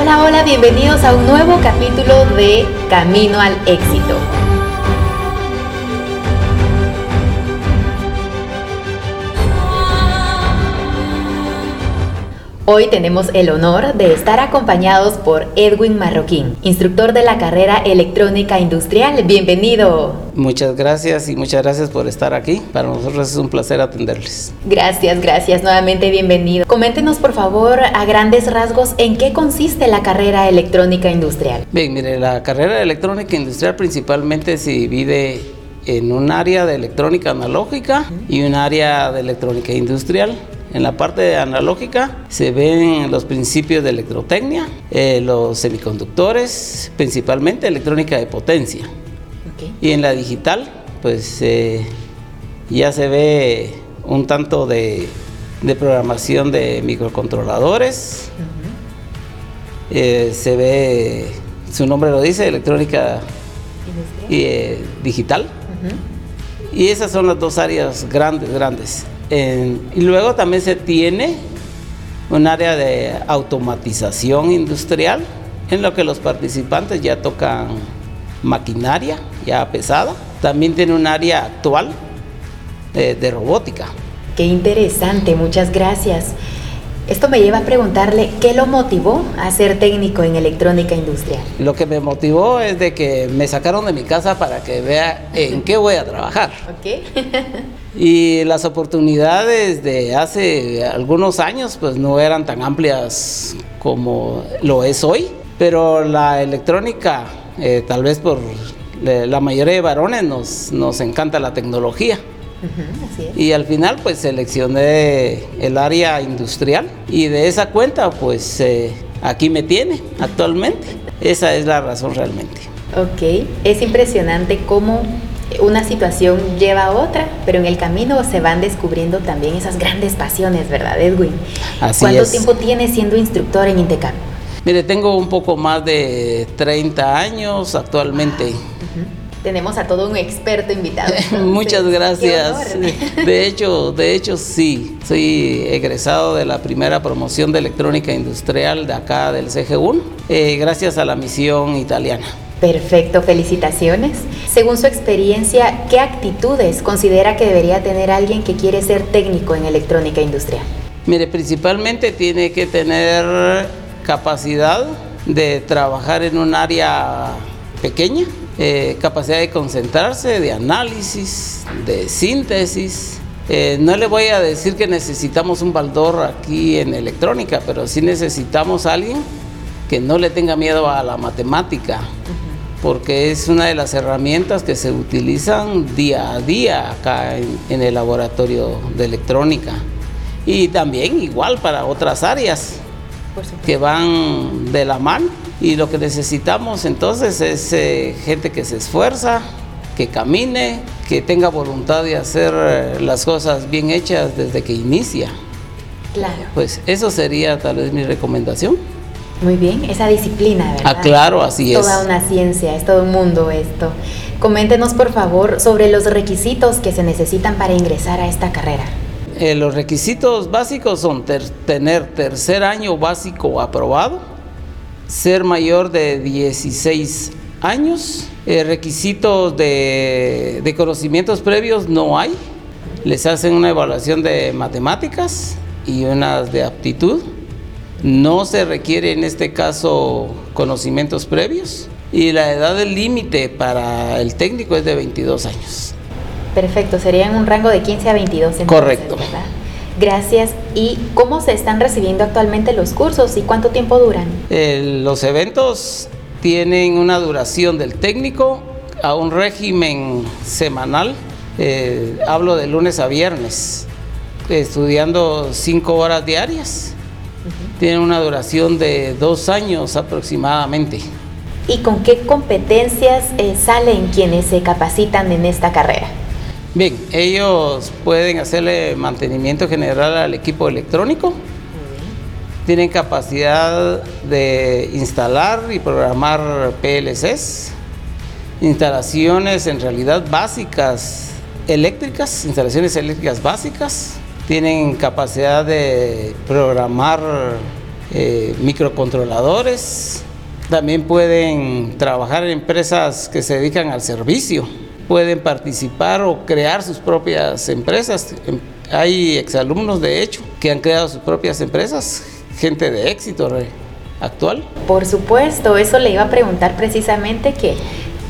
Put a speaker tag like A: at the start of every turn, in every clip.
A: Hola, hola, bienvenidos a un nuevo capítulo de Camino al Éxito. Hoy tenemos el honor de estar acompañados por Edwin Marroquín, instructor de la carrera electrónica industrial. Bienvenido.
B: Muchas gracias y muchas gracias por estar aquí. Para nosotros es un placer atenderles.
A: Gracias, gracias. Nuevamente bienvenido. Coméntenos por favor a grandes rasgos en qué consiste la carrera electrónica industrial.
B: Bien, mire, la carrera electrónica industrial principalmente se divide en un área de electrónica analógica y un área de electrónica industrial. En la parte analógica se ven los principios de electrotecnia, eh, los semiconductores, principalmente electrónica de potencia. Y en la digital, pues eh, ya se ve un tanto de, programación de microcontroladores. Eh, se ve, su nombre lo dice, electrónica digital. Y esas son las dos áreas grandes, grandes y luego también se tiene un área de automatización industrial en lo que los participantes ya tocan maquinaria ya pesada. También tiene un área actual de, robótica.
A: Qué interesante, muchas gracias. Esto me lleva a preguntarle qué lo motivó a ser técnico en electrónica industrial.
B: Lo que me motivó es de que me sacaron de mi casa para que vea en qué voy a trabajar.
A: Ok.
B: y las oportunidades de hace algunos años pues no eran tan amplias como lo es hoy, pero la electrónica, eh, tal vez por la mayoría de varones nos, nos encanta la tecnología. Y al final pues seleccioné el área industrial y de esa cuenta pues eh, aquí me tiene actualmente. Esa es la razón realmente.
A: Ok, es impresionante cómo una situación lleva a otra, pero en el camino se van descubriendo también esas grandes pasiones, ¿verdad, Edwin? ¿Cuánto tiempo tienes siendo instructor en Intecam?
B: Mire, tengo un poco más de 30 años actualmente
A: tenemos a todo un experto invitado.
B: Muchas gracias. De hecho, de hecho sí, soy egresado de la primera promoción de electrónica industrial de acá del CG1, eh, gracias a la misión italiana.
A: Perfecto, felicitaciones. Según su experiencia, ¿qué actitudes considera que debería tener alguien que quiere ser técnico en electrónica industrial?
B: Mire, principalmente tiene que tener capacidad de trabajar en un área pequeña, eh, capacidad de concentrarse, de análisis, de síntesis. Eh, no le voy a decir que necesitamos un baldor aquí en electrónica, pero sí necesitamos a alguien que no le tenga miedo a la matemática, porque es una de las herramientas que se utilizan día a día acá en, en el laboratorio de electrónica. Y también igual para otras áreas que van de la mano. Y lo que necesitamos entonces es eh, gente que se esfuerza, que camine, que tenga voluntad de hacer eh, las cosas bien hechas desde que inicia.
A: Claro.
B: Pues eso sería tal vez mi recomendación.
A: Muy bien, esa disciplina, ¿verdad?
B: Ah, claro, así
A: es. Toda una ciencia, es todo un mundo esto. Coméntenos, por favor, sobre los requisitos que se necesitan para ingresar a esta carrera.
B: Eh, los requisitos básicos son tener tercer año básico aprobado, ser mayor de 16 años, eh, requisitos de, de conocimientos previos no hay, les hacen una evaluación de matemáticas y unas de aptitud. No se requiere en este caso conocimientos previos y la edad del límite para el técnico es de 22 años.
A: Perfecto, serían un rango de 15 a 22.
B: Correcto.
A: Gracias. ¿Y cómo se están recibiendo actualmente los cursos y cuánto tiempo duran?
B: los eventos tienen una duración del técnico a un régimen semanal. Eh, hablo de lunes a viernes, estudiando cinco horas diarias. Tienen una duración de dos años aproximadamente.
A: ¿Y con qué competencias eh, salen quienes se capacitan en esta carrera?
B: Bien, ellos pueden hacerle mantenimiento general al equipo electrónico. Tienen capacidad de instalar y programar PLCs, instalaciones en realidad básicas eléctricas, instalaciones eléctricas básicas. Tienen capacidad de programar eh, microcontroladores, también pueden trabajar en empresas que se dedican al servicio, pueden participar o crear sus propias empresas. Em, hay exalumnos, de hecho, que han creado sus propias empresas, gente de éxito actual.
A: Por supuesto, eso le iba a preguntar precisamente que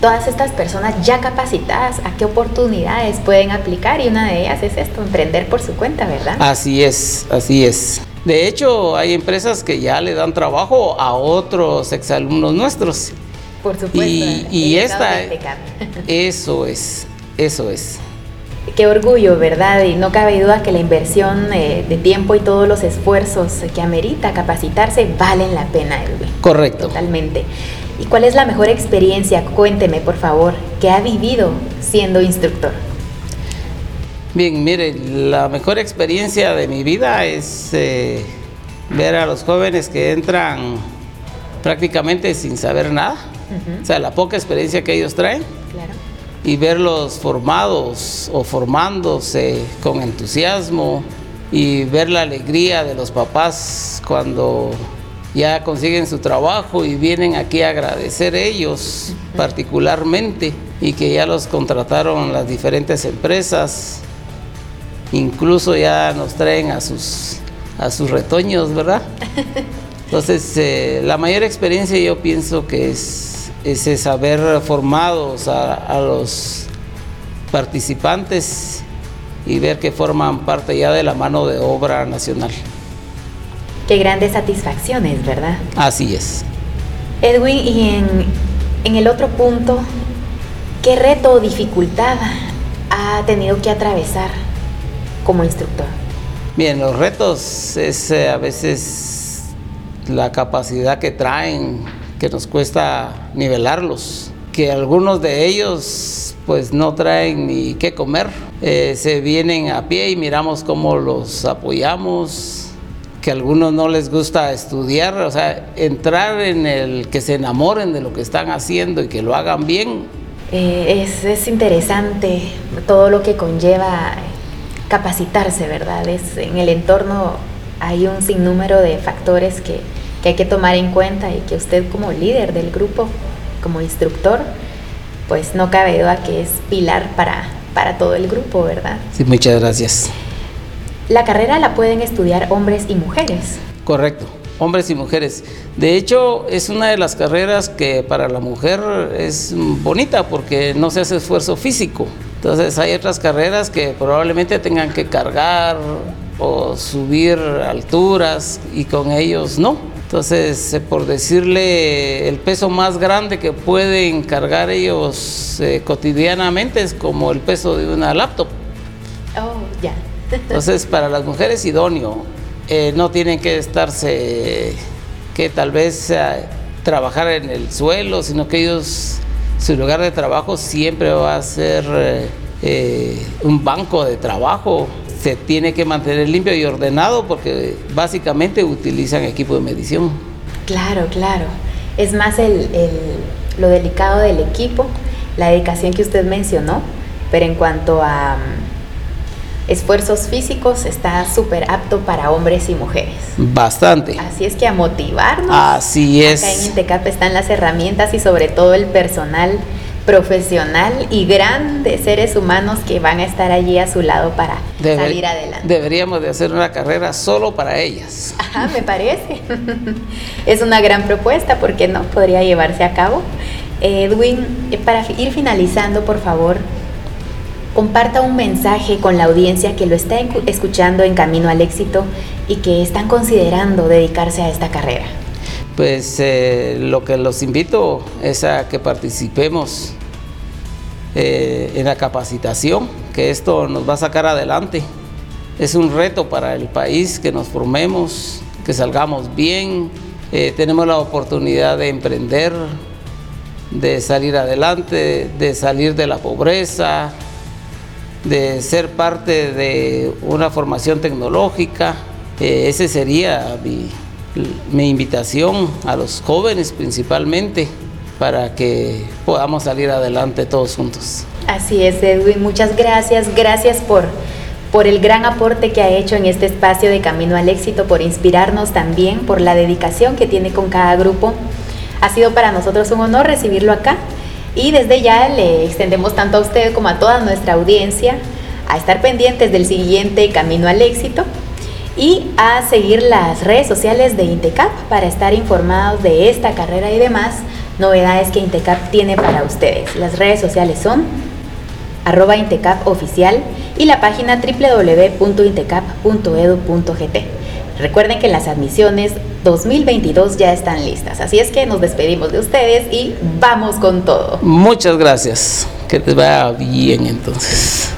A: todas estas personas ya capacitadas, ¿a qué oportunidades pueden aplicar? Y una de ellas es esto, emprender por su cuenta, ¿verdad?
B: Así es, así es. De hecho, hay empresas que ya le dan trabajo a otros exalumnos nuestros.
A: Por supuesto.
B: Y, esta, eso es, eso es.
A: Qué orgullo, ¿verdad? Y no cabe duda que la inversión eh, de tiempo y todos los esfuerzos que amerita capacitarse valen la pena, Edwin.
B: Correcto.
A: Totalmente. ¿Y cuál es la mejor experiencia, cuénteme por favor, que ha vivido siendo instructor?
B: Bien, mire, la mejor experiencia de mi vida es eh, ver a los jóvenes que entran prácticamente sin saber nada, o sea, la poca experiencia que ellos traen, y verlos formados o formándose con entusiasmo y ver la alegría de los papás cuando ya consiguen su trabajo y vienen aquí a agradecer ellos particularmente y que ya los contrataron las diferentes empresas incluso ya nos traen a sus, a sus retoños, ¿verdad? Entonces, eh, la mayor experiencia yo pienso que es, es, haber formado a, los participantes y ver que forman parte ya de la mano de obra nacional.
A: Qué grandes satisfacciones, ¿verdad?
B: Así es.
A: Edwin, y en, en el otro punto, ¿qué reto o dificultad ha tenido que atravesar como instructor?
B: Bien, los retos es eh, a veces la capacidad que traen, que nos cuesta nivelarlos, que algunos de ellos pues no traen ni qué comer, eh, se vienen a pie y miramos cómo los apoyamos, que a algunos no les gusta estudiar, o sea, entrar en el que se enamoren de lo que están haciendo y que lo hagan bien.
A: Eh, es, es interesante todo lo que conlleva capacitarse, ¿verdad? Es, en el entorno hay un sinnúmero de factores que, hay que tomar en cuenta y que usted como líder del grupo, como instructor, pues no cabe duda que es pilar para, para todo el grupo, ¿verdad?
B: Sí, muchas gracias.
A: La carrera la pueden estudiar hombres y mujeres.
B: Correcto, hombres y mujeres. De hecho, es una de las carreras que para la mujer es bonita porque no se hace esfuerzo físico. Entonces hay otras carreras que probablemente tengan que cargar o subir alturas y con ellos no. Entonces, eh, por decirle, el peso más grande que pueden cargar ellos eh, cotidianamente es como el peso de una laptop.
A: Oh, ya.
B: Entonces, para las mujeres idóneo, eh, no tienen que estarse, que tal vez trabajar en el suelo, sino que ellos su lugar de trabajo siempre va a ser eh, eh, un banco de trabajo. Se tiene que mantener limpio y ordenado porque básicamente utilizan equipo de medición.
A: Claro, claro. Es más el, lo delicado del equipo, la dedicación que usted mencionó, pero en cuanto a esfuerzos físicos está súper apto para hombres y mujeres.
B: Bastante.
A: Así es que a motivarnos.
B: Así es.
A: Acá en Intecap están las herramientas y sobre todo el personal profesional y grandes seres humanos que van a estar allí a su lado para salir adelante.
B: Deberíamos de hacer una carrera solo para ellas.
A: Ajá, me parece. es una gran propuesta porque no podría llevarse a cabo. Edwin, eh, para ir finalizando, por favor, comparta un mensaje con la audiencia que lo está escuchando en camino al éxito y que están considerando dedicarse a esta carrera.
B: Pues eh, lo que los invito es a que participemos eh, en la capacitación, que esto nos va a sacar adelante. Es un reto para el país que nos formemos, que salgamos bien. Eh, tenemos la oportunidad de emprender, de salir adelante, de salir de la pobreza, de ser parte de una formación tecnológica. Eh, ese sería mi, invitación a los jóvenes principalmente para que podamos salir adelante todos juntos.
A: Así es, Edwin. Muchas gracias. Gracias por, por el gran aporte que ha hecho en este espacio de Camino al Éxito, por inspirarnos también, por la dedicación que tiene con cada grupo. Ha sido para nosotros un honor recibirlo acá y desde ya le extendemos tanto a usted como a toda nuestra audiencia a estar pendientes del siguiente Camino al Éxito y a seguir las redes sociales de Intecap para estar informados de esta carrera y demás novedades que Intecap tiene para ustedes. Las redes sociales son arroba Intecap oficial y la página www.intecap.edu.gt. Recuerden que las admisiones 2022 ya están listas, así es que nos despedimos de ustedes y vamos con todo.
B: Muchas gracias, que les vaya bien entonces.